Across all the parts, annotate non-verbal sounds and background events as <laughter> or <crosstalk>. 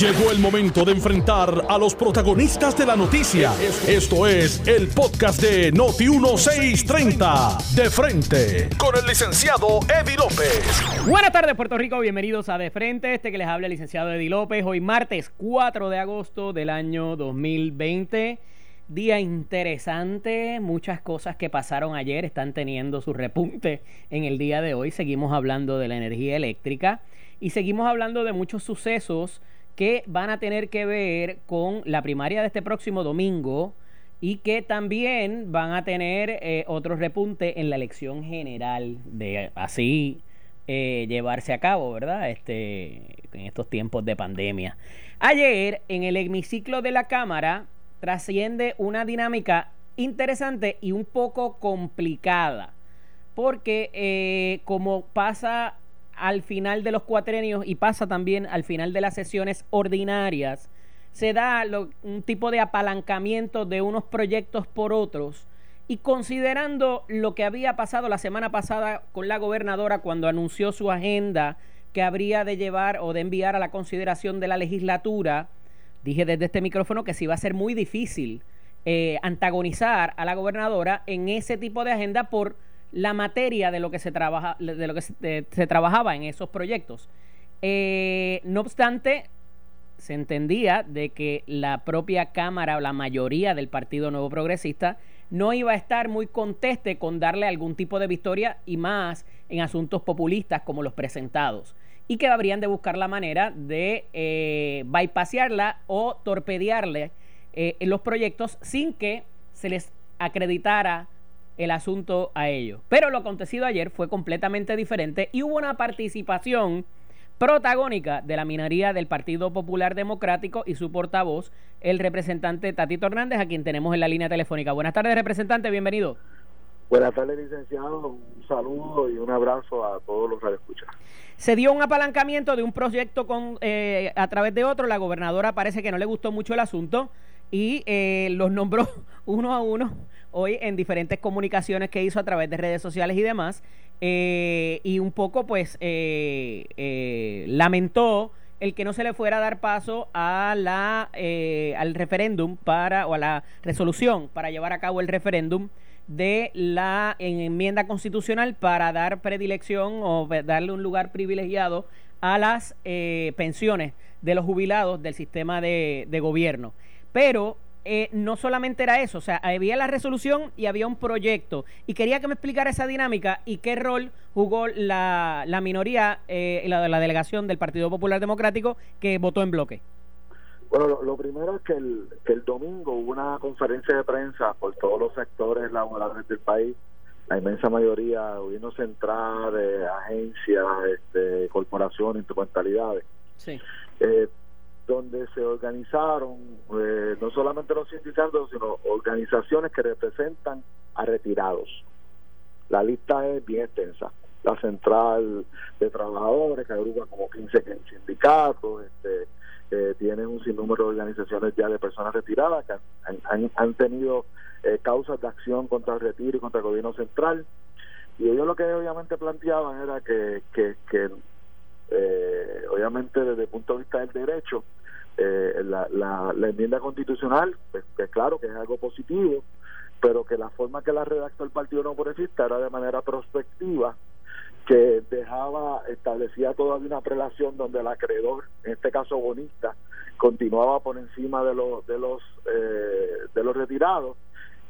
Llegó el momento de enfrentar a los protagonistas de la noticia. Esto es el podcast de Noti1630. De frente, con el licenciado Eddie López. Buenas tardes, Puerto Rico. Bienvenidos a De Frente. Este que les habla el licenciado Eddie López. Hoy martes 4 de agosto del año 2020. Día interesante, muchas cosas que pasaron ayer están teniendo su repunte en el día de hoy. Seguimos hablando de la energía eléctrica y seguimos hablando de muchos sucesos que van a tener que ver con la primaria de este próximo domingo y que también van a tener eh, otro repunte en la elección general de así eh, llevarse a cabo, ¿verdad? Este, en estos tiempos de pandemia. Ayer, en el hemiciclo de la Cámara, trasciende una dinámica interesante y un poco complicada. Porque eh, como pasa al final de los cuatrenios y pasa también al final de las sesiones ordinarias, se da un tipo de apalancamiento de unos proyectos por otros. Y considerando lo que había pasado la semana pasada con la gobernadora cuando anunció su agenda que habría de llevar o de enviar a la consideración de la legislatura, dije desde este micrófono que sí va a ser muy difícil eh, antagonizar a la gobernadora en ese tipo de agenda por la materia de lo que se trabaja, de lo que se, trabajaba en esos proyectos. Eh, no obstante, se entendía de que la propia Cámara o la mayoría del Partido Nuevo Progresista no iba a estar muy conteste con darle algún tipo de victoria y más en asuntos populistas como los presentados y que habrían de buscar la manera de eh, o torpedearle eh, en los proyectos sin que se les acreditara el asunto a ellos. Pero lo acontecido ayer fue completamente diferente y hubo una participación protagónica de la minoría del Partido Popular Democrático y su portavoz, el representante Tatito Hernández, a quien tenemos en la línea telefónica. Buenas tardes, representante, bienvenido. Buenas tardes, licenciado. Un saludo y un abrazo a todos los radioescuchas. Se dio un apalancamiento de un proyecto con eh, a través de otro. La gobernadora parece que no le gustó mucho el asunto y eh, los nombró <laughs> uno a uno hoy en diferentes comunicaciones que hizo a través de redes sociales y demás. Eh, y un poco, pues, lamentó el que no se le fuera a dar paso a la al referéndum para o a la resolución para llevar a cabo el referéndum de la enmienda constitucional para dar predilección o darle un lugar privilegiado a las eh, pensiones de los jubilados del sistema de, gobierno. Pero eh, no solamente era eso, o sea, había la resolución y había un proyecto. Y quería que me explicara esa dinámica y qué rol jugó la, la minoría, eh, la, la delegación del Partido Popular Democrático que votó en bloque. Bueno, lo, primero es que el, que el domingo hubo una conferencia de prensa por todos los sectores laborales del país, la inmensa mayoría, gobierno central, de agencias, este, corporaciones, instrumentalidades, sí. Eh, donde se organizaron eh, no solamente los sindicatos, sino organizaciones que representan a retirados. La lista es bien extensa. La central de trabajadores, que agrupa como 15 sindicatos, este, tienen un sinnúmero de organizaciones ya de personas retiradas que han, han, tenido eh, causas de acción contra el retiro y contra el gobierno central. Y ellos lo que obviamente planteaban era que, que, eh, obviamente desde el punto de vista del derecho, eh, la, la, enmienda constitucional, pues, que claro que es algo positivo, pero que la forma que la redactó el Partido No Progresista era de manera prospectiva que dejaba, establecía todavía una prelación donde el acreedor, en este caso bonista, continuaba por encima de los de los eh, de los retirados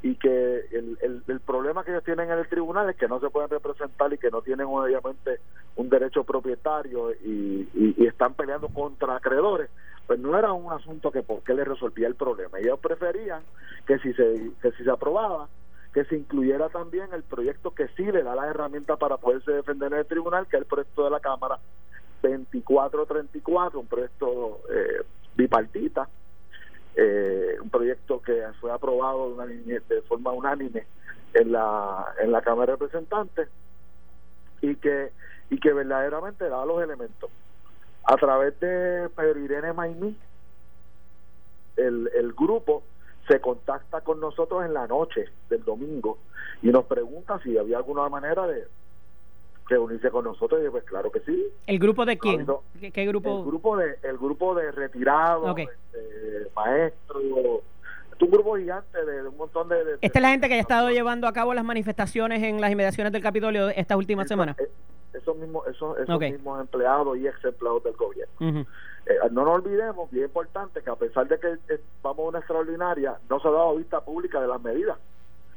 y que el, el, problema que ellos tienen en el tribunal es que no se pueden representar y que no tienen obviamente un derecho propietario y, y, están peleando contra acreedores pues no era un asunto que por qué le resolvía el problema. Ellos preferían que si se que si se aprobaba que se incluyera también el proyecto que sí le da las herramientas para poderse defender en el tribunal, que es el proyecto de la Cámara 2434, un proyecto eh, bipartita, eh, un proyecto que fue aprobado de forma unánime en la en la Cámara de Representantes y que y que verdaderamente da los elementos a través de Pedro Irene Maimí el, el grupo se contacta con nosotros en la noche del domingo y nos pregunta si había alguna manera de, reunirse con nosotros y pues claro que sí. ¿El grupo de quién? ¿Qué, grupo? El grupo de, el grupo de retirados, maestros, un grupo gigante de, un montón de, Esta es la gente que ha estado llevando a cabo las manifestaciones en las inmediaciones del Capitolio estas últimas semanas. Eh, esos mismos, esos, esos mismos empleados y ex empleados del gobierno. Eh, no nos olvidemos, bien importante, que a pesar de que vamos a una extraordinaria, no se ha dado vista pública de las medidas.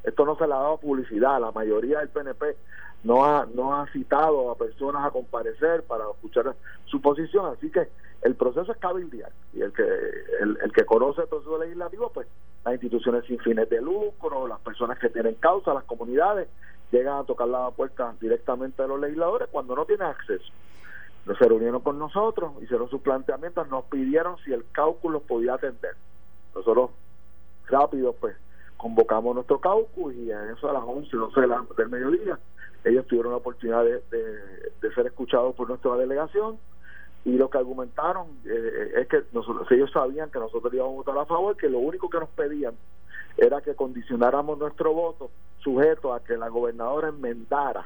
Esto no se le ha dado publicidad. La mayoría del PNP no ha, no ha citado a personas a comparecer para escuchar su posición. Así que el proceso es cabildear. Y el que, el, el que conoce el proceso legislativo, pues las instituciones sin fines de lucro, las personas que tienen causa, las comunidades, llegan a tocar la puerta directamente de los legisladores cuando no tienen acceso. Se reunieron con nosotros, hicieron sus planteamientos, nos pidieron si el cálculo podía atender. Nosotros rápido pues convocamos nuestro caucus y en eso a las 11, 12 del mediodía ellos tuvieron la oportunidad de, de, ser escuchados por nuestra delegación y lo que argumentaron eh, es que nosotros, ellos sabían que nosotros íbamos a votar a favor, que lo único que nos pedían era que condicionáramos nuestro voto sujeto a que la gobernadora enmendara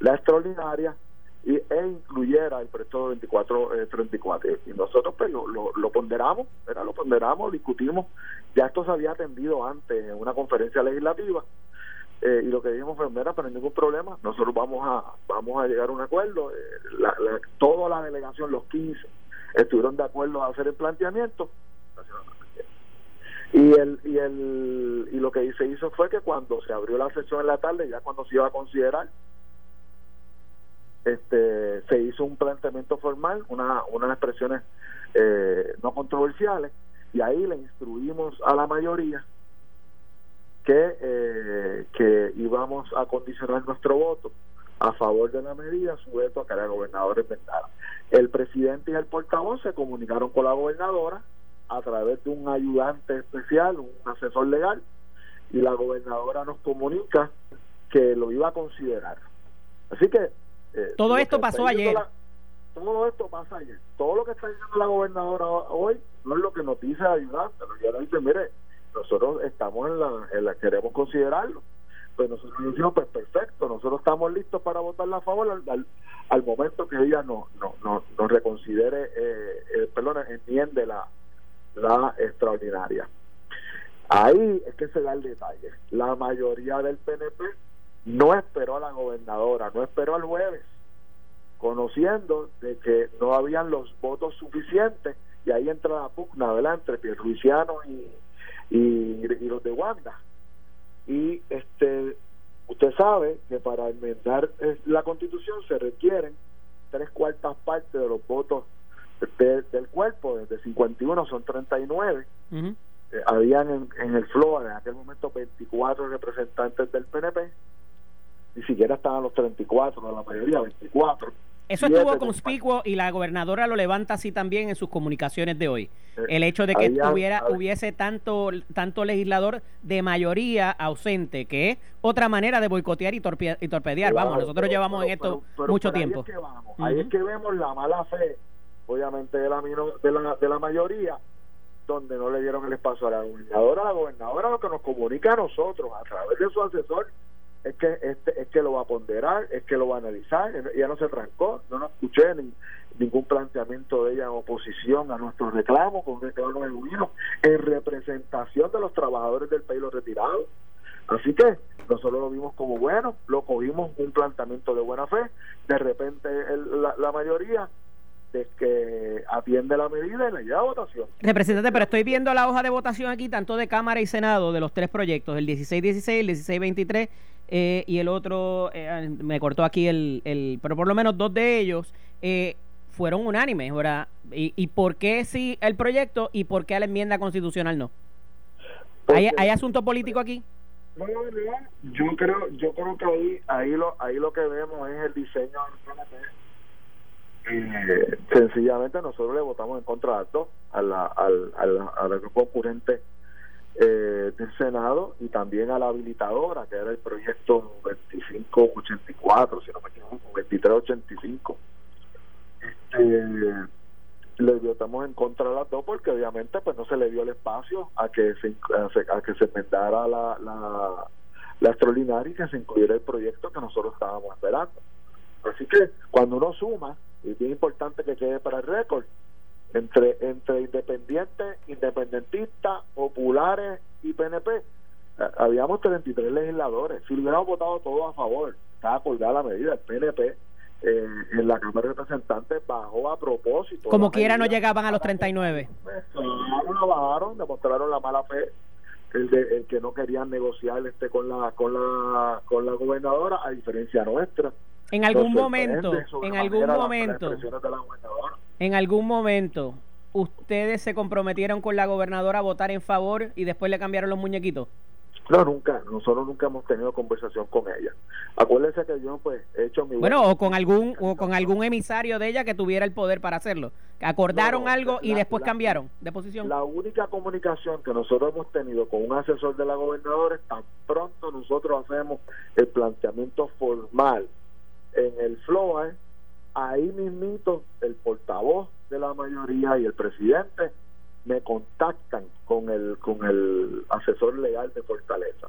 la extraordinaria y, e incluyera el presto 24 34 y nosotros pues lo, lo, ponderamos era lo ponderamos discutimos. Ya esto se había atendido antes en una conferencia legislativa eh, y lo que dijimos fue mira pero ningún problema nosotros vamos a vamos a llegar a un acuerdo eh, la, toda la delegación los 15 estuvieron de acuerdo a hacer el planteamiento y el y el y lo que se hizo fue que cuando se abrió la sesión en la tarde ya cuando se iba a considerar este se hizo un planteamiento formal una unas expresiones eh, no controversiales y ahí le instruimos a la mayoría que eh, que íbamos a condicionar nuestro voto a favor de la medida sujeto a que la gobernadora inventara. El presidente y el portavoz se comunicaron con la gobernadora a través de un ayudante especial, un asesor legal, y la gobernadora nos comunica que lo iba a considerar. Así que... Eh, todo esto pasó ayer. todo esto pasa ayer. Todo lo que está diciendo la gobernadora hoy no es lo que nos dice el ayudante. Ella dice, mire, nosotros estamos en la, en la queremos considerarlo. Pues nosotros decimos, pues perfecto, nosotros estamos listos para votarla a favor al, al, momento que ella no, no, no, nos reconsidere, eh, eh, perdón, entiende la, la extraordinaria. Ahí es que se da el detalle. La mayoría del PNP no esperó a la gobernadora, no esperó al jueves, conociendo de que no habían los votos suficientes y ahí entra la pugna, adelante Entre Pierluisiano y, y, los de Wanda. Y este usted sabe que para enmendar la constitución se requieren tres cuartas partes de los votos del cuerpo, desde 51 son 39. Uh eh, habían en, el FLOA en aquel momento 24 representantes del PNP, ni siquiera estaban los 34, la mayoría 24. Eso estuvo conspicuo y la gobernadora lo levanta así también en sus comunicaciones de hoy. Eh, el hecho de que hubiera, hubiese tanto, tanto legislador de mayoría ausente, que es otra manera de boicotear y, torpedear. vamos, nosotros llevamos en esto mucho tiempo. Ahí es que vemos la mala fe obviamente de la, de la, de la mayoría, donde no le dieron el espacio a la gobernadora. La gobernadora lo que nos comunica a nosotros a través de su asesor es que este, es que lo va a ponderar, es que lo va a analizar. Ella no se trancó, no nos escuché ni, ningún planteamiento de ella en oposición a nuestros reclamos, con reclamos genuinos, en representación de los trabajadores del país los retirados. Así que nosotros lo vimos como bueno, lo cogimos un planteamiento de buena fe, de repente la, la mayoría que atiende la medida y la lleva a votación. Representante, pero estoy viendo la hoja de votación aquí, tanto de Cámara y Senado, de los tres proyectos, el 1616, el 1623 eh, y el otro, eh, me cortó aquí el, el, pero por lo menos dos de ellos eh, fueron unánimes, ¿verdad? ¿Y, ¿Y por qué sí el proyecto y por qué la enmienda constitucional no? ¿Hay, ¿Hay asunto político aquí? No, yo creo, yo creo que ahí, ahí lo, ahí lo que vemos es el diseño eh, sencillamente nosotros le votamos en contra de a la, al, al, al grupo concurrente eh, del Senado y también a la habilitadora, que era el proyecto 2584, si no me equivoco, 2385. Este, le votamos en contra de las dos porque obviamente pues no se le dio el espacio a que se a, que se inventara la, la, la extraordinaria y que se incluyera el proyecto que nosotros estábamos esperando Así que cuando uno suma, y es bien importante que quede para el récord, entre, entre independientes, independentistas, populares y PNP, eh, habíamos 33 legisladores. Si hubiéramos votado todos a favor, estaba colgada la medida, el PNP eh, en la Cámara de Representantes bajó a propósito. Como quiera no llegaban a los 39. No bajaron, demostraron la mala fe el, de, el que no querían negociar este con la con la con la gobernadora a diferencia nuestra en algún momento en algún momento en algún momento ustedes se comprometieron con la gobernadora a votar en favor y después le cambiaron los muñequitos no, nunca. Nosotros nunca hemos tenido conversación con ella. Acuérdense que yo, pues, he hecho mi. Bueno, o con algún o con algún emisario de ella que tuviera el poder para hacerlo. Acordaron algo y después cambiaron de posición. La única comunicación que nosotros hemos tenido con un asesor de la gobernadora es tan pronto nosotros hacemos el planteamiento formal en el FLOA, ahí mismito el portavoz de la mayoría y el presidente me contactan con el con el asesor legal de Fortaleza.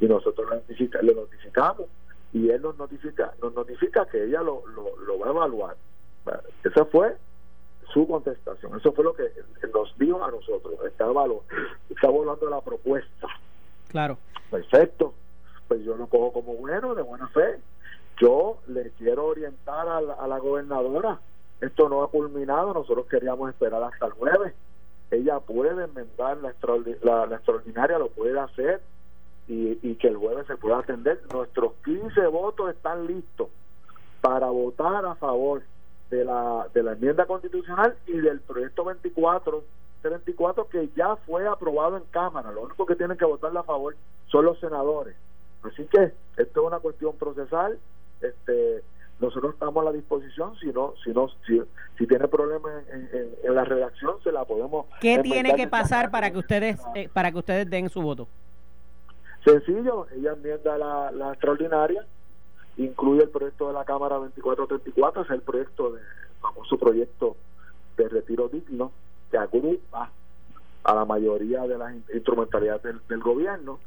Y nosotros le, notificamos y él nos notifica nos notifica que ella lo, lo, va a evaluar. Esa fue su contestación eso fue lo que nos dijo a nosotros estaba está evaluando la propuesta. Claro. Perfecto. Pues yo lo cojo como bueno de buena fe yo le quiero orientar a la, a la gobernadora esto no ha culminado nosotros queríamos esperar hasta el jueves ella puede enmendar la, la, extraordinaria, lo puede hacer y, y, que el jueves se pueda atender. Nuestros 15 votos están listos para votar a favor de la, de la enmienda constitucional y del proyecto 24 24 que ya fue aprobado en Cámara. Lo único que tienen que votar a favor son los senadores. Así que esto es una cuestión procesal. Este, nosotros estamos a la disposición si no si no si, si tiene problemas en, la redacción se la podemos qué tiene que pasar para que ustedes eh, para que ustedes den su voto sencillo ella enmienda la, la extraordinaria incluye el proyecto de la cámara 2434 es el proyecto de famoso proyecto de retiro digno que agrupa a la mayoría de las instrumentalidades del gobierno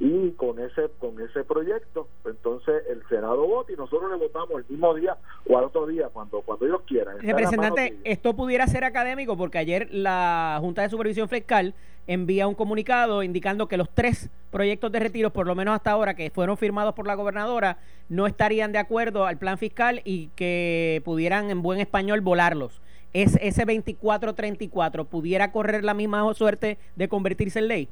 y con ese con ese proyecto. Entonces el senado vota y nosotros le votamos el mismo día o al otro día cuando cuando ellos quieran. Representante esto pudiera ser académico porque ayer la junta de supervisión fiscal envía un comunicado indicando que los tres proyectos de retiro por lo menos hasta ahora que fueron firmados por la gobernadora no estarían de acuerdo al plan fiscal y que pudieran en buen español volarlos. Es ese 2434 pudiera correr la misma suerte de convertirse en ley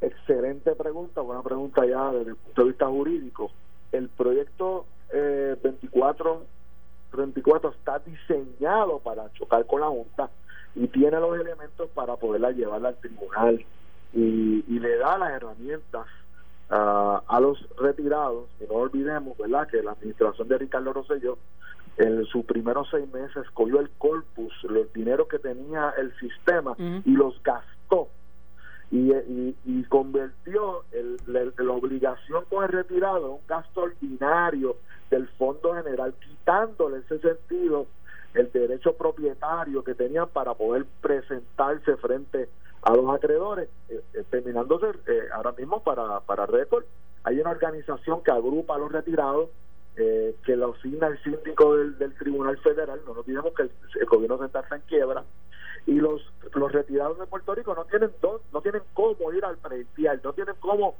Excelente pregunta, buena pregunta ya desde el punto de vista jurídico. El proyecto eh, 24 34 está diseñado para chocar con la Junta y tiene los elementos para poderla llevar al tribunal y, le da las herramientas a los retirados. Y no olvidemos, ¿verdad?, que la administración de Ricardo Rosselló en sus primeros seis meses cogió el corpus, los dineros que tenía el sistema y los gastó y, y, convirtió el, la, obligación con el retirado en un gasto ordinario del Fondo General, quitándole ese sentido el derecho propietario que tenían para poder presentarse frente a los acreedores, eh, eh, terminándose eh, ahora mismo para, para récord. Hay una organización que agrupa a los retirados, que lo asigna el síndico del, del Tribunal Federal, no nos olvidemos que el, el gobierno central está en quiebra, y los los retirados de Puerto Rico no tienen no tienen cómo ir al predial, no tienen cómo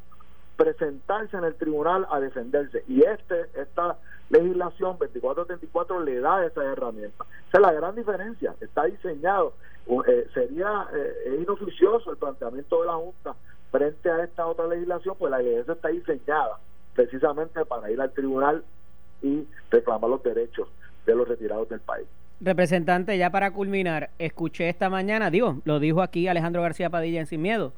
presentarse en el tribunal a defenderse. Y este esta legislación 2434 le da esa herramienta. Esa es la gran diferencia está diseñado. Eh, sería eh, inoficioso el planteamiento de la junta frente a esta otra legislación pues la legislación está diseñada precisamente para ir al tribunal y reclamar los derechos de los retirados del país Representante, ya para culminar, escuché esta mañana, digo, lo dijo aquí Alejandro García Padilla en Sin Miedo,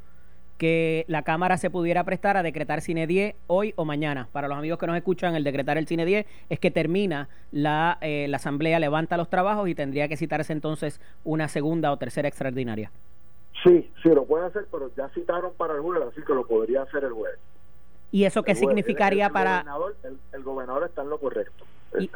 que la Cámara se pudiera prestar a decretar Cine 10 hoy o mañana. Para los amigos que nos escuchan, el decretar el Cine 10 es que termina la, eh, la Asamblea, levanta los trabajos y tendría que citarse entonces una segunda o tercera extraordinaria. Sí, sí, lo puede hacer, pero ya citaron para el jueves, así que lo podría hacer el jueves. ¿Y eso qué significaría para...? el gobernador está en lo correcto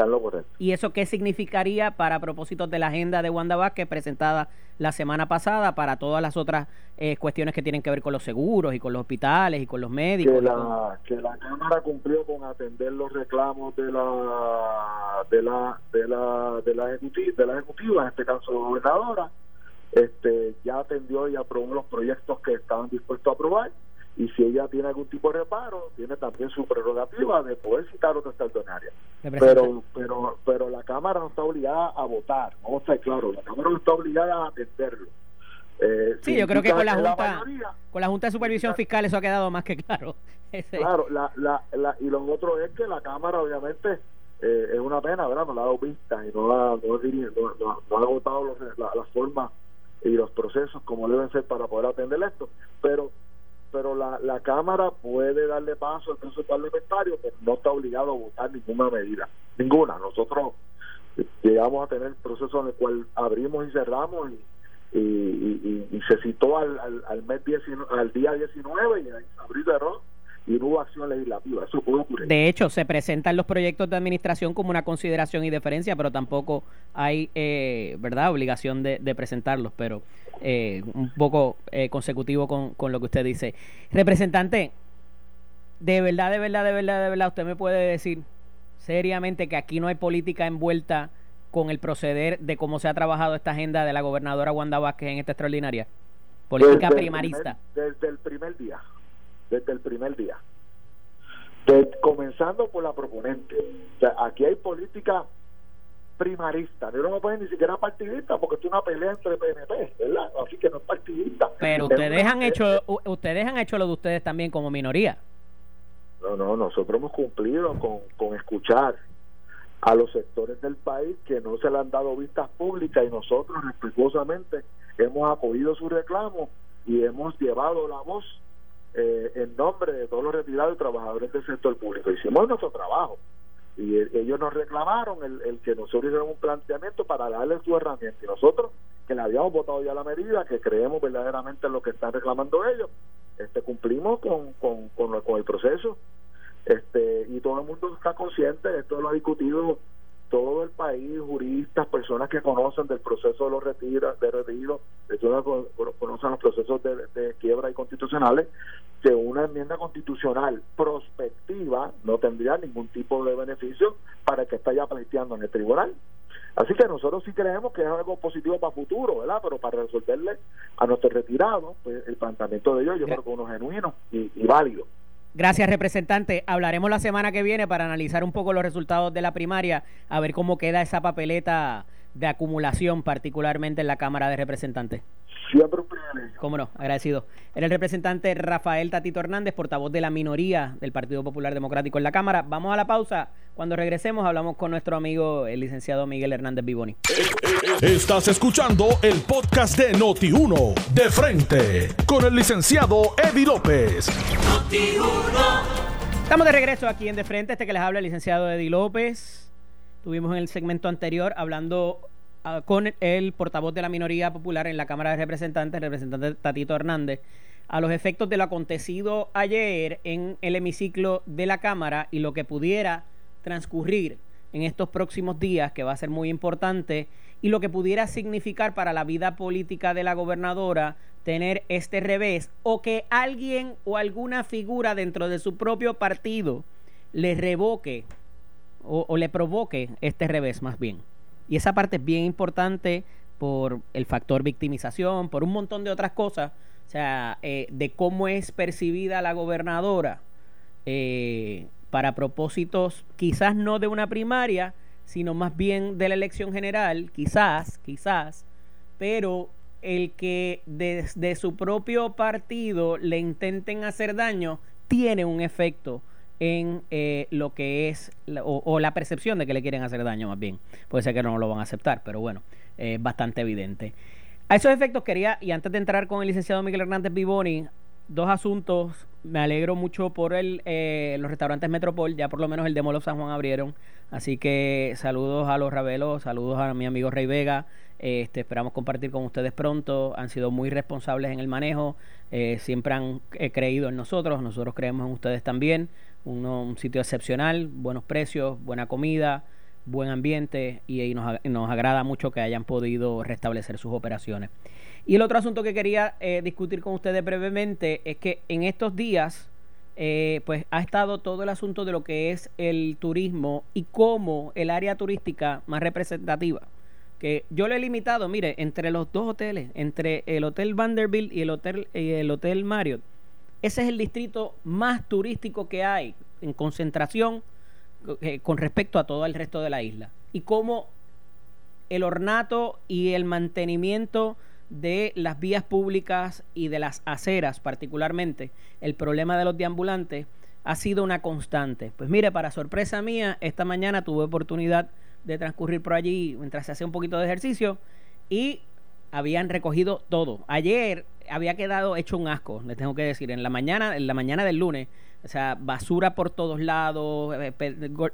lo correcto. ¿Y eso qué significaría para propósitos de la agenda de Wanda Vázquez presentada la semana pasada para todas las otras eh, cuestiones que tienen que ver con los seguros y con los hospitales y con los médicos? Que la, que la Cámara cumplió con atender los reclamos de la de la de la de la ejecutiva, de la ejecutiva en este caso gobernadora, este ya atendió y aprobó los proyectos que estaban dispuestos a aprobar y si ella tiene algún tipo de reparo, tiene también su prerrogativa de poder citar otra extraordinaria. Pero, pero, pero la Cámara no está obligada a votar, vamos a estar claro, la Cámara no está obligada a atenderlo. Eh, sí, yo creo que con la Junta con la Junta de Supervisión Fiscal eso ha quedado más que claro. <laughs> Claro, la, la, la, y lo otro es que la Cámara obviamente eh, es una pena, ¿verdad? No la ha dado vista y no, ha, no, ha agotado las formas y los procesos como deben ser para poder atender esto. Pero pero la, la Cámara puede darle paso al proceso parlamentario, pero no está obligado a votar ninguna medida, ninguna. Nosotros llegamos a tener proceso en el cual abrimos y cerramos y, y, se citó al, al, mes al día 19 y ahí abrió y cerró y no hubo acción legislativa. Eso puede ocurrir. De hecho, se presentan los proyectos de administración como una consideración y deferencia, pero tampoco hay, eh, ¿verdad?, obligación de, de presentarlos. Pero eh, un poco eh, consecutivo con, con, lo que usted dice. Representante, de verdad, de verdad, de verdad, de verdad, usted me puede decir seriamente que aquí no hay política envuelta con el proceder de cómo se ha trabajado esta agenda de la gobernadora Wanda Vázquez en esta extraordinaria. Política primarista. desde el primer día. Desde el primer día. comenzando por la proponente. O sea, aquí hay política primarista. Yo no me pueden ni siquiera partidista porque es una pelea entre PNP, ¿verdad? Así que no es partidista. Pero ustedes han hecho ustedes han hecho lo de ustedes también como minoría. No, no, nosotros hemos cumplido con, con escuchar a los sectores del país que no se le han dado vistas públicas y nosotros respetuosamente hemos acogido su reclamo y hemos llevado la voz eh, en nombre de todos los retirados y trabajadores del sector público. Hicimos nuestro trabajo y ellos nos reclamaron el, el que nosotros hiciéramos un planteamiento para darle su herramienta. Y nosotros que le habíamos votado ya la medida que creemos verdaderamente en lo que están reclamando ellos este cumplimos con, con, con, el proceso. Este y todo el mundo está consciente esto lo ha discutido todo el país, juristas, personas que conocen del proceso de los retiros, de retiro, personas que conocen los procesos de, quiebra y constitucionales, que una enmienda constitucional prospectiva no tendría ningún tipo de beneficio para el que está ya pleiteando en el tribunal. Así que nosotros sí creemos que es algo positivo para futuro, ¿verdad? Pero para resolverle a nuestros retirados, pues el planteamiento de ellos yo creo que uno genuino y, y válido. Gracias, representante. Hablaremos la semana que viene para analizar un poco los resultados de la primaria, a ver cómo queda esa papeleta de acumulación, particularmente en la Cámara de Representantes. Cómo no, agradecido. Era el representante Rafael Tatito Hernández, portavoz de la minoría del Partido Popular Democrático en la Cámara. Vamos a la pausa. Cuando regresemos hablamos con nuestro amigo el licenciado Miguel Hernández Vivoni. Estás escuchando el podcast de Noti1, de frente, con el licenciado Eddie López. Estamos de regreso aquí en De Frente, este que les habla el licenciado Eddie López. Tuvimos en el segmento anterior hablando Ah, con el portavoz de la minoría popular en la Cámara de Representantes, el representante Tatito Hernández, a los efectos de lo acontecido ayer en el hemiciclo de la Cámara y lo que pudiera transcurrir en estos próximos días, que va a ser muy importante, y lo que pudiera significar para la vida política de la gobernadora tener este revés, o que alguien o alguna figura dentro de su propio partido le revoque o, o le provoque este revés más bien. Y esa parte es bien importante por el factor victimización, por un montón de otras cosas, o sea, eh, de cómo es percibida la gobernadora eh, para propósitos quizás no de una primaria, sino más bien de la elección general, quizás, quizás, pero el que desde su propio partido le intenten hacer daño tiene un efecto en eh, lo que es, o, la percepción de que le quieren hacer daño más bien. Puede ser que no lo van a aceptar, pero bueno, es bastante evidente. A esos efectos quería, y antes de entrar con el licenciado Miguel Hernández Vivoni, dos asuntos. Me alegro mucho por el, eh, los restaurantes Metropol, ya por lo menos el de Molo San Juan abrieron. Así que saludos a los Ravelos, saludos a mi amigo Rey Vega. Este, esperamos compartir con ustedes pronto. Han sido muy responsables en el manejo. Eh, siempre han creído en nosotros. Nosotros creemos en ustedes también un sitio excepcional, buenos precios, buena comida, buen ambiente y, nos, nos, agrada mucho que hayan podido restablecer sus operaciones. Y el otro asunto que quería eh, discutir con ustedes brevemente es que en estos días eh, pues ha estado todo el asunto de lo que es el turismo y cómo el área turística más representativa que yo lo he limitado, mire, entre los dos hoteles, entre el Hotel Vanderbilt y el Hotel, y el hotel Marriott, ese es el distrito más turístico que hay en concentración eh, con respecto a todo el resto de la isla. Y cómo el ornato y el mantenimiento de las vías públicas y de las aceras, particularmente el problema de los deambulantes, ha sido una constante. Pues mire, para sorpresa mía, esta mañana tuve oportunidad de transcurrir por allí mientras se hacía un poquito de ejercicio y habían recogido todo. Ayer había quedado hecho un asco, les tengo que decir, en la mañana, en la mañana del lunes, o sea, basura por todos lados, eh,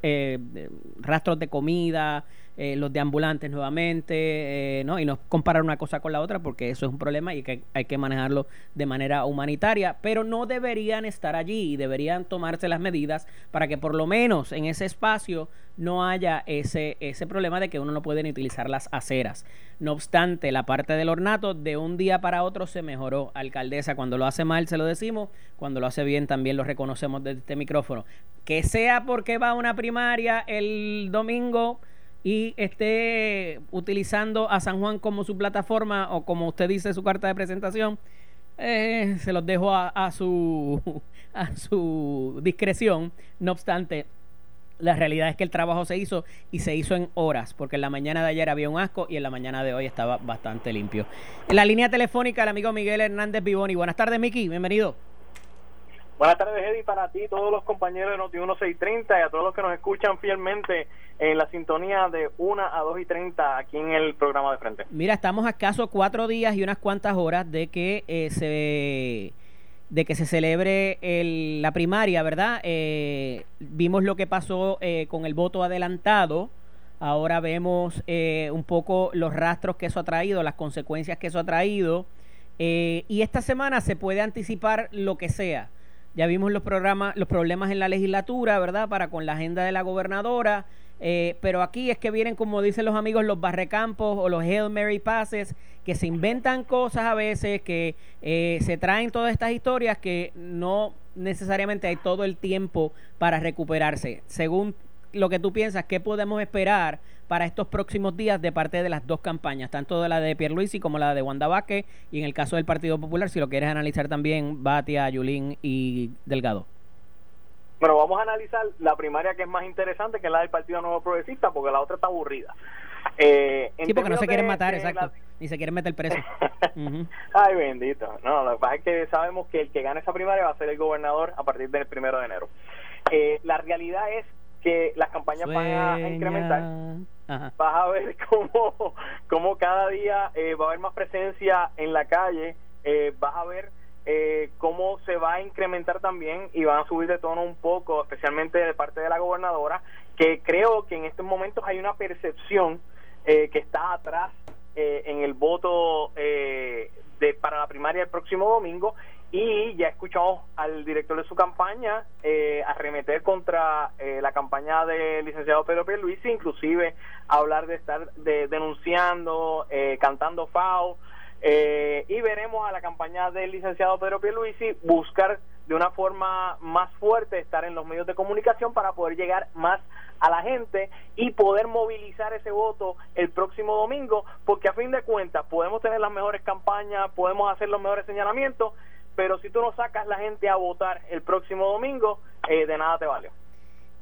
eh, rastros de comida, eh, los de ambulantes nuevamente, ¿no? Y no comparar una cosa con la otra porque eso es un problema y que hay que manejarlo de manera humanitaria, pero no deberían estar allí y deberían tomarse las medidas para que por lo menos en ese espacio no haya ese, ese problema de que uno no puede ni utilizar las aceras. No obstante, la parte del ornato de un día para otro se mejoró. Alcaldesa, cuando lo hace mal se lo decimos, cuando lo hace bien también lo reconocemos desde este micrófono. Que sea porque va a una primaria el domingo y esté utilizando a San Juan como su plataforma o como usted dice su carta de presentación, eh, se los dejo a, su, <laughs> a su discreción. No obstante, la realidad es que el trabajo se hizo y se hizo en horas, porque en la mañana de ayer había un asco y en la mañana de hoy estaba bastante limpio. En la línea telefónica, el amigo Miguel Hernández Vivoni. Buenas tardes, Miki, bienvenido. Buenas tardes, Eddie, para ti, todos los compañeros de Noti 1630 y a todos los que nos escuchan fielmente en la sintonía de 1 a 2 y 30 aquí en el programa de frente. Mira, estamos a escaso cuatro días y unas cuantas horas de que eh, se de que se celebre el, la primaria, ¿verdad? Eh, vimos lo que pasó eh, con el voto adelantado. Ahora vemos un poco los rastros que eso ha traído, las consecuencias que eso ha traído. y esta semana se puede anticipar lo que sea ya vimos los programas, los problemas en la legislatura, ¿verdad? Para con la agenda de la gobernadora. Eh, pero aquí es que vienen, como dicen los amigos, los barrecampos o los Hail Mary Passes, que se inventan cosas a veces, que eh, se traen todas estas historias que no necesariamente hay todo el tiempo para recuperarse. Según lo que tú piensas, ¿qué podemos esperar para estos próximos días de parte de las dos campañas, tanto de la de Pierluisi como la de Wanda Vázquez, y en el caso del Partido Popular, si lo quieres analizar también, Batia, Yulín y Delgado? Bueno, vamos a analizar la primaria que es más interesante, que es la del Partido Nuevo Progresista, porque la otra está aburrida. Eh, sí, porque no se quieren matar, exacto. Ni se quieren meter preso. <laughs> Ay, bendito. No, lo que pasa es que sabemos que el que gane esa primaria va a ser el gobernador a partir del primero de enero. Eh, la realidad es que las campañas van a incrementar. Vas a ver <laughs> cómo, cómo cada día eh, va a haber más presencia en la calle, eh, vas a ver eh, cómo se va a incrementar también y van a subir de tono un poco, especialmente de parte de la gobernadora, que creo que en estos momentos hay una percepción que está atrás en el voto de, para la primaria el próximo domingo. Y ya escuchamos al director de su campaña eh, arremeter contra eh, la campaña del licenciado Pedro Pierluisi, inclusive hablar de estar de, denunciando, eh, cantando FAO, eh, y veremos a la campaña del licenciado Pedro Pierluisi buscar de una forma más fuerte estar en los medios de comunicación para poder llegar más a la gente y poder movilizar ese voto el próximo domingo, porque a fin de cuentas podemos tener las mejores campañas, podemos hacer los mejores señalamientos, pero si tú no sacas la gente a votar el próximo domingo, eh, de nada te vale.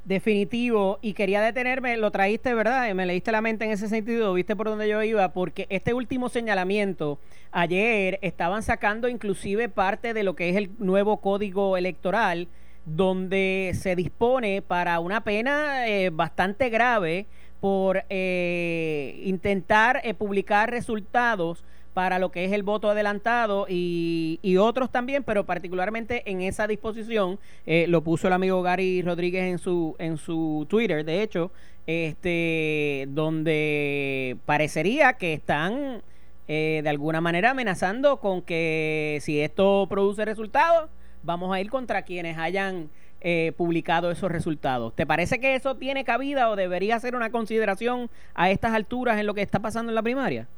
Definitivo, y quería detenerme, lo traíste, ¿verdad? Me leíste la mente en ese sentido, viste por dónde yo iba, porque este último señalamiento, ayer estaban sacando inclusive parte de lo que es el nuevo código electoral, donde se dispone para una pena eh, bastante grave por eh, intentar publicar resultados para lo que es el voto adelantado y, y otros también, pero particularmente en esa disposición eh, lo puso el amigo Gary Rodríguez en su en su Twitter, de hecho, este donde parecería que están eh, de alguna manera amenazando con que si esto produce resultados, vamos a ir contra quienes hayan eh, publicado esos resultados. ¿Te parece que eso tiene cabida o debería ser una consideración a estas alturas en lo que está pasando en la primaria?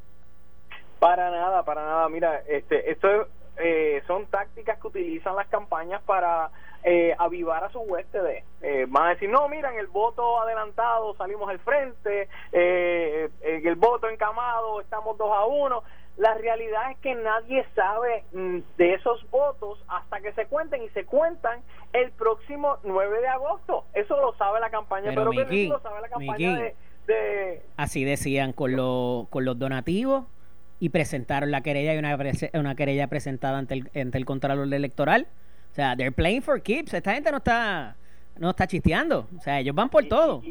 Para nada, para nada. Mira, este, esto eh, son tácticas que utilizan las campañas para eh, avivar a su huésped. Eh, van a decir, no, miran, el voto adelantado, salimos al frente, eh, el voto encamado, estamos dos a uno. La realidad es que nadie sabe mm, de esos votos hasta que se cuenten y se cuentan el próximo 9 de agosto. Eso lo sabe la campaña, pero, lo sabe la campaña de, Así decían con, con los donativos y presentaron la querella y una, una querella presentada ante el, ante el Contralor Electoral. O sea, they're playing for keeps. Esta gente no está no está chisteando. O sea, ellos van por todo.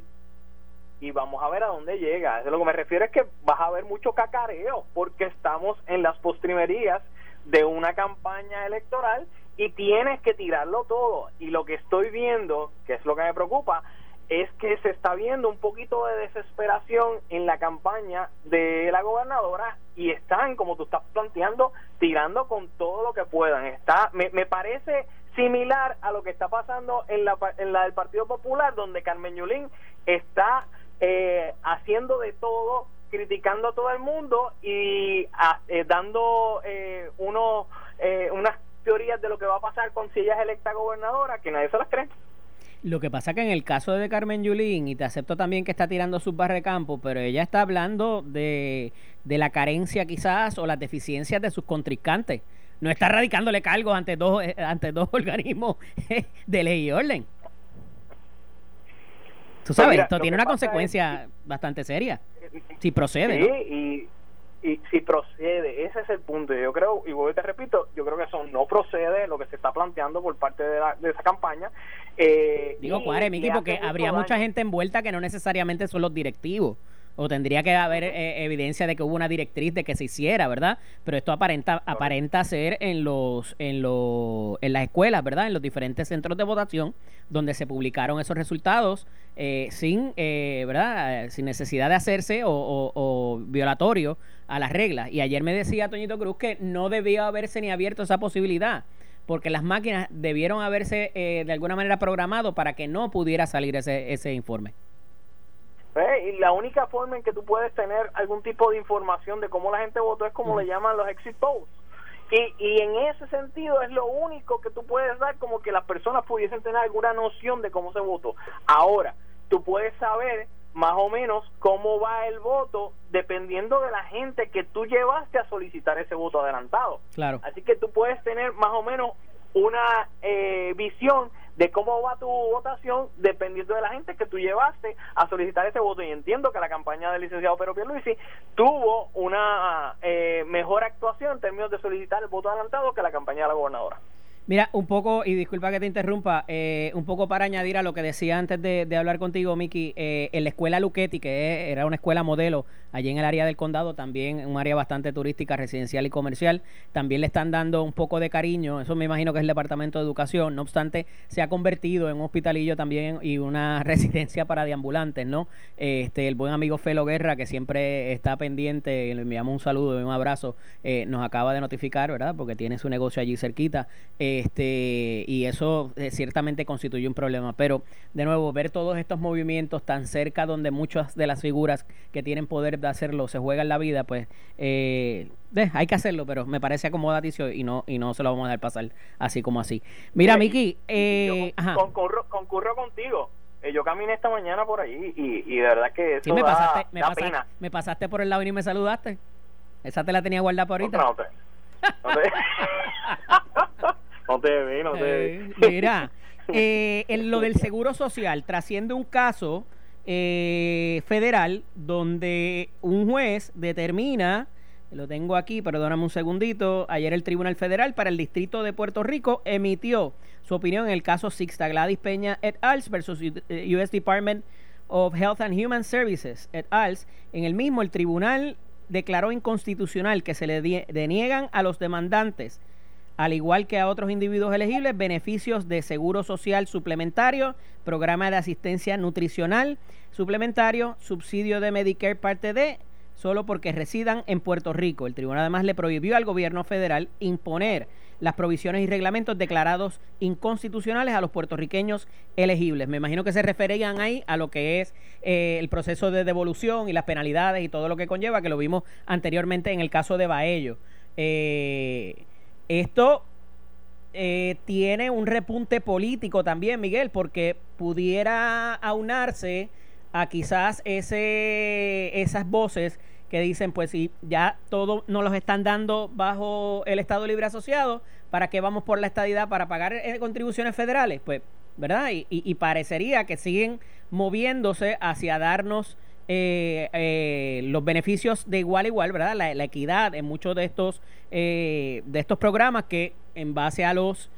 Y, vamos a ver a dónde llega. De lo que me refiero es que vas a ver mucho cacareo porque estamos en las postrimerías de una campaña electoral y tienes que tirarlo todo. Y lo que estoy viendo, que es lo que me preocupa, es que se está viendo un poquito de desesperación en la campaña de la gobernadora y están, como tú estás planteando, tirando con todo lo que puedan. Está, me, me parece similar a lo que está pasando en la, en la del Partido Popular, donde Carmen Yulín está eh, haciendo de todo, criticando a todo el mundo y eh, dando eh, unos, eh, unas teorías de lo que va a pasar con si ella es electa gobernadora, que nadie se las cree. Lo que pasa que en el caso de Carmen Yulín, y te acepto también que está tirando sus barre campo, pero ella está hablando de, de la carencia quizás o las deficiencias de sus contrincantes. No está radicándole cargos ante dos, eh, ante dos <laughs> organismos de ley y orden. Tú pues sabes, esto tiene una consecuencia bastante seria. Si procede. Sí, y si procede, ese es el punto. Yo creo, y te repito, yo creo que eso no procede lo que se está planteando por parte de, la, de esa campaña. Eh, Digo, cuare, Miki, porque habría mucha gente envuelta que no necesariamente son los directivos o tendría que haber eh, evidencia de que hubo una directriz de que se hiciera, ¿verdad? Pero esto aparenta aparenta ser en los en los en las escuelas, ¿verdad? En los diferentes centros de votación donde se publicaron esos resultados eh, sin, eh, ¿verdad? Sin necesidad de hacerse o, o, violatorio a las reglas. Y ayer me decía Toñito Cruz que no debía haberse ni abierto esa posibilidad porque las máquinas debieron haberse de alguna manera programado para que no pudiera salir ese, ese informe. Y la única forma en que tú puedes tener algún tipo de información de cómo la gente votó es como le llaman los exit polls. Y, y en ese sentido es lo único que tú puedes dar como que las personas pudiesen tener alguna noción de cómo se votó. Ahora, tú puedes saber más o menos cómo va el voto dependiendo de la gente que tú llevaste a solicitar ese voto adelantado. Claro. Así que tú puedes tener más o menos una eh, visión de cómo va tu votación dependiendo de la gente que tú llevaste a solicitar ese voto. Y entiendo que la campaña del licenciado Pedro Pierluisi tuvo una eh, mejor actuación en términos de solicitar el voto adelantado que la campaña de la gobernadora. Mira, un poco, y disculpa que te interrumpa, eh, un poco para añadir a lo que decía antes de, hablar contigo, Miki, eh, en la escuela Luchetti, que era una escuela modelo allí en el área del condado, también un área bastante turística, residencial y comercial, también le están dando un poco de cariño, eso me imagino que es el Departamento de Educación, no obstante, se ha convertido en un hospitalillo también y una <laughs> residencia para deambulantes, ¿no? Este, el buen amigo Felo Guerra, que siempre está pendiente, le enviamos un saludo y un abrazo, eh, nos acaba de notificar, ¿verdad? Porque tiene su negocio allí cerquita. Este, y eso eh, ciertamente constituye un problema. Pero, de nuevo, ver todos estos movimientos tan cerca donde muchas de las figuras que tienen poder de hacerlo se juegan la vida, pues eh, hay que hacerlo, pero me parece acomodaticio y no, y no se lo vamos a dejar pasar así como así. Mira, Miki, eh, concurro, concurro contigo eh, yo caminé esta mañana por ahí y, y de verdad que eso me, pasaste, me, pasaste, me pasaste por el lado y me saludaste. Esa te la tenía guardada por ahorita. No, No <laughs> te vi, no te vi. mira, eh, en lo del seguro social trasciende un caso eh, federal donde un juez determina, lo tengo aquí, perdóname un segundito, ayer el Tribunal Federal para el Distrito de Puerto Rico emitió su opinión en el caso Sixta Gladys Peña et al. versus US eh, Department of Health and Human Services et al. En el mismo, el tribunal declaró inconstitucional que se le deniegan a los demandantes al igual que a otros individuos elegibles, beneficios de seguro social suplementario, programa de asistencia nutricional suplementario, subsidio de Medicare parte D, solo porque residan en Puerto Rico. El tribunal además le prohibió al gobierno federal imponer las provisiones y reglamentos declarados inconstitucionales a los puertorriqueños elegibles. Me imagino que se referían ahí a lo que es eh, el proceso de devolución y las penalidades y todo lo que conlleva, que lo vimos anteriormente en el caso de Baello. Eh, esto eh, tiene un repunte político también, Miguel, porque pudiera aunarse a quizás ese, esas voces que dicen, pues si ya todo nos los están dando bajo el Estado Libre Asociado, ¿para qué vamos por la estadidad? ¿Para pagar eh, contribuciones federales? Pues, ¿verdad? Y, parecería que siguen moviéndose hacia darnos eh, eh, los beneficios de igual a igual, ¿verdad? La, equidad en muchos de estos, de estos programas que en base a los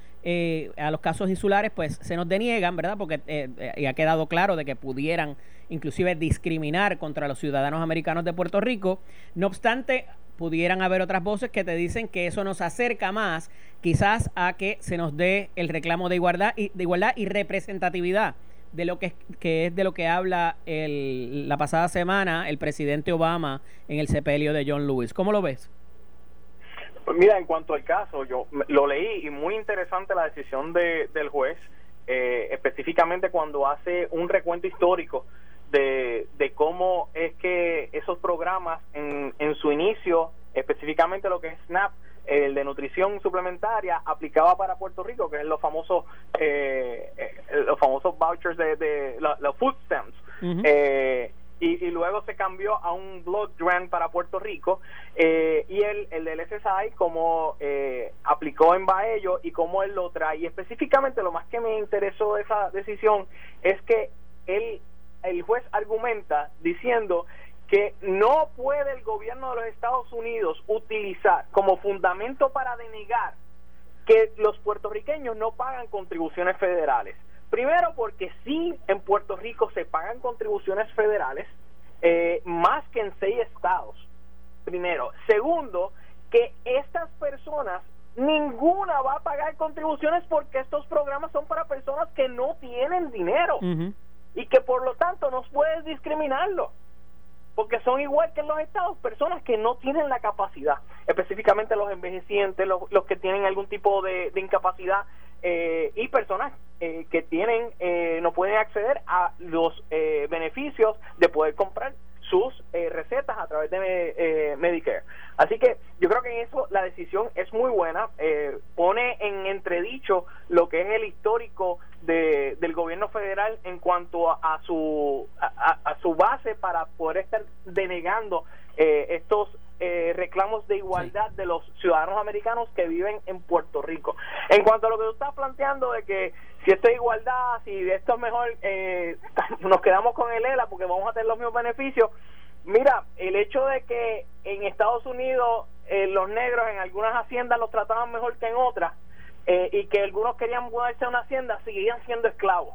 a los casos insulares, pues se nos deniegan, ¿verdad? Porque eh, ha quedado claro de que pudieran inclusive discriminar contra los ciudadanos americanos de Puerto Rico. No obstante, pudieran haber otras voces que te dicen que eso nos acerca más quizás a que se nos dé el reclamo de igualdad y, de igualdad y representatividad de lo que, que es de lo que habla el, la pasada semana el presidente Obama en el sepelio de John Lewis. ¿Cómo lo ves? Pues mira, en cuanto al caso, yo lo leí y muy interesante la decisión de, del juez, eh, específicamente cuando hace un recuento histórico de, de cómo es que esos programas en, en su inicio, específicamente lo que es SNAP, el de nutrición suplementaria aplicaba para Puerto Rico, que es los famosos eh, eh los famosos vouchers de, de los food stamps. eh, y, y, luego se cambió a un blood grant para Puerto Rico eh, y el, el del SSI como eh, aplicó en Baello y cómo él lo trae y específicamente lo más que me interesó de esa decisión es que él el juez argumenta diciendo que no puede el gobierno de los Estados Unidos utilizar como fundamento para denegar que los puertorriqueños no pagan contribuciones federales. Primero porque sí en Puerto Rico se pagan contribuciones federales eh, más que en seis estados. Primero. Segundo, que estas personas ninguna va a pagar contribuciones porque estos programas son para personas que no tienen dinero y que por lo tanto no puedes discriminarlo porque son igual que en los estados, personas que no tienen la capacidad, específicamente los envejecientes, los, los que tienen algún tipo de, incapacidad eh, y personas eh, que tienen eh, no pueden acceder a los beneficios de poder comprar sus recetas a través de Medicare. Así que yo creo que en eso la decisión es muy buena, pone en entredicho lo que es el histórico de, del gobierno federal en cuanto a, su a, su base para poder estar denegando eh, estos eh, reclamos de igualdad de los ciudadanos americanos que viven en Puerto Rico. En cuanto a lo que tú estás planteando de que si esto es igualdad, si esto es mejor, eh, <laughs> nos quedamos con el ELA porque vamos a tener los mismos beneficios. Mira, el hecho de que en Estados Unidos los negros en algunas haciendas los trataban mejor que en otras, eh, y que algunos querían mudarse a una hacienda, seguían siendo esclavos.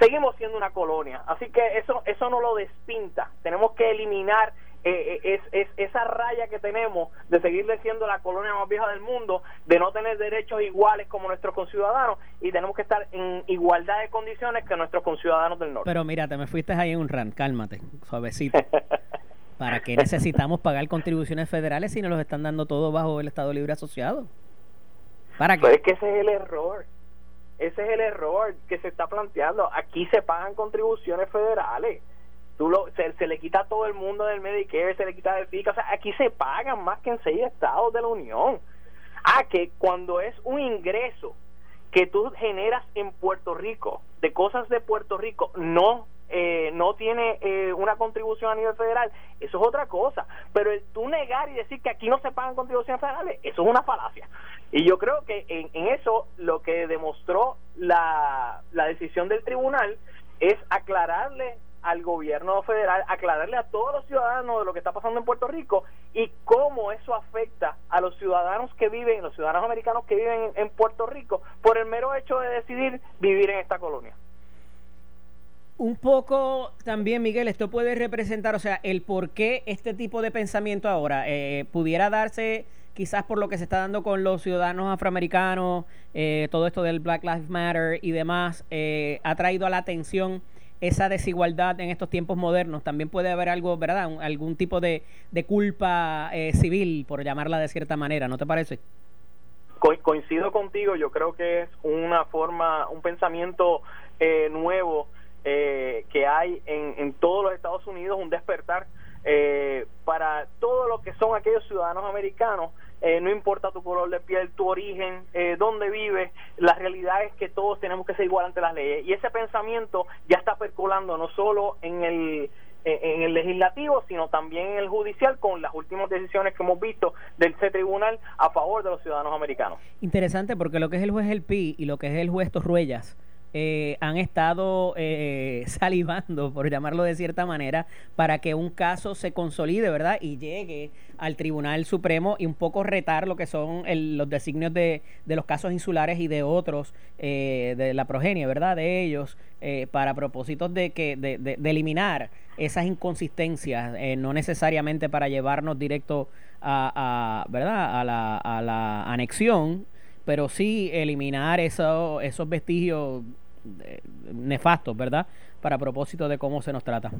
Seguimos siendo una colonia, así que eso eso no lo despinta. Tenemos que eliminar eh, eh, es, esa raya que tenemos de seguir siendo la colonia más vieja del mundo, de no tener derechos iguales como nuestros conciudadanos y tenemos que estar en igualdad de condiciones que nuestros conciudadanos del norte. Pero mira, te me fuiste ahí en un rant, cálmate, suavecito. <laughs> ¿Para qué necesitamos pagar contribuciones federales si nos los están dando todo bajo el Estado Libre Asociado? ¿Para qué? Pues es que ese es el error. Ese es el error que se está planteando. Aquí se pagan contribuciones federales. Tú lo, se, le quita a todo el mundo del Medicare, se le quita del FICA. O sea, aquí se pagan más que en seis estados de la Unión. Ah, que cuando es un ingreso que tú generas en Puerto Rico, de cosas de Puerto Rico, no eh, no tiene eh, una contribución a nivel federal, eso es otra cosa. Pero el tú negar y decir que aquí no se pagan contribuciones federales, eso es una falacia. Y yo creo que en, en eso lo que demostró la, la decisión del tribunal es aclararle al gobierno federal, aclararle a todos los ciudadanos de lo que está pasando en Puerto Rico y cómo eso afecta a los ciudadanos que viven, los ciudadanos americanos que viven en Puerto Rico, por el mero hecho de decidir vivir en esta colonia. Un poco también, Miguel, esto puede representar, o sea, el por qué este tipo de pensamiento ahora eh, pudiera darse quizás por lo que se está dando con los ciudadanos afroamericanos, eh, todo esto del Black Lives Matter y demás, eh, ha traído a la atención esa desigualdad en estos tiempos modernos. También puede haber algo, ¿verdad? algún tipo de, culpa civil, por llamarla de cierta manera, ¿no te parece? coincido contigo, yo creo que es una forma, un pensamiento eh, nuevo eh, que hay en, en todos los Estados Unidos, un despertar eh, para todo lo que son aquellos ciudadanos americanos eh, no importa tu color de piel, tu origen, eh, dónde vives, la realidad es que todos tenemos que ser igual ante las leyes. Y ese pensamiento ya está percolando no solo en el, en el legislativo, sino también en el judicial con las últimas decisiones que hemos visto del C Tribunal a favor de los ciudadanos americanos. Interesante porque lo que es el juez El Pi y lo que es el juez Torruellas eh, han estado eh, <laughs> salivando, por llamarlo de cierta manera, para que un caso se consolide, ¿verdad? Y llegue al Tribunal Supremo y un poco retar lo que son los designios de, de, los casos insulares y de otros, eh, de la progenie, ¿verdad? De ellos, para propósitos de, que, de, de, eliminar esas inconsistencias, no necesariamente para llevarnos directo a, a ¿verdad? A la, a la anexión pero sí eliminar eso, esos vestigios eh, nefastos, ¿verdad? Para propósito de cómo se nos trata.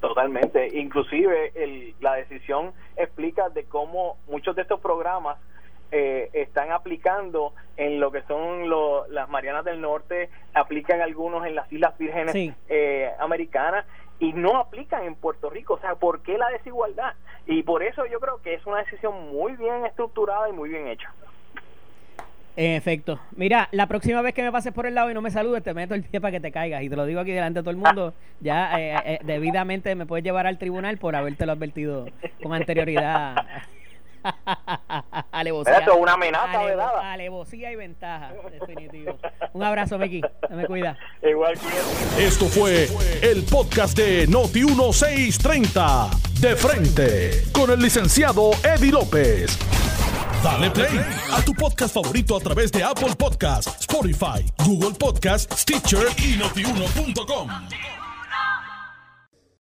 Totalmente. Inclusive el, la decisión explica de cómo muchos de estos programas eh, están aplicando en lo que son las Marianas del Norte, aplican algunos en las Islas Vírgenes eh, Americanas y no aplican en Puerto Rico. O sea, ¿por qué la desigualdad? Y por eso yo creo que es una decisión muy bien estructurada y muy bien hecha. En efecto. Mira, la próxima vez que me pases por el lado y no me saludes, te meto el pie para que te caigas. Y te lo digo aquí delante de todo el mundo. Ya eh, eh, debidamente me puedes llevar al tribunal por habértelo advertido con anterioridad. <laughs> alevosía. Es una amenaza, ¿verdad? Alevosía y ventaja, definitivo. Un abrazo, Miki. Me cuida. Igual Esto fue el podcast de Noti1630. De frente, con el licenciado Eddie López. Dale play a tu podcast favorito a través de Apple Podcasts, Spotify, Google Podcasts, Stitcher y notiuno.com.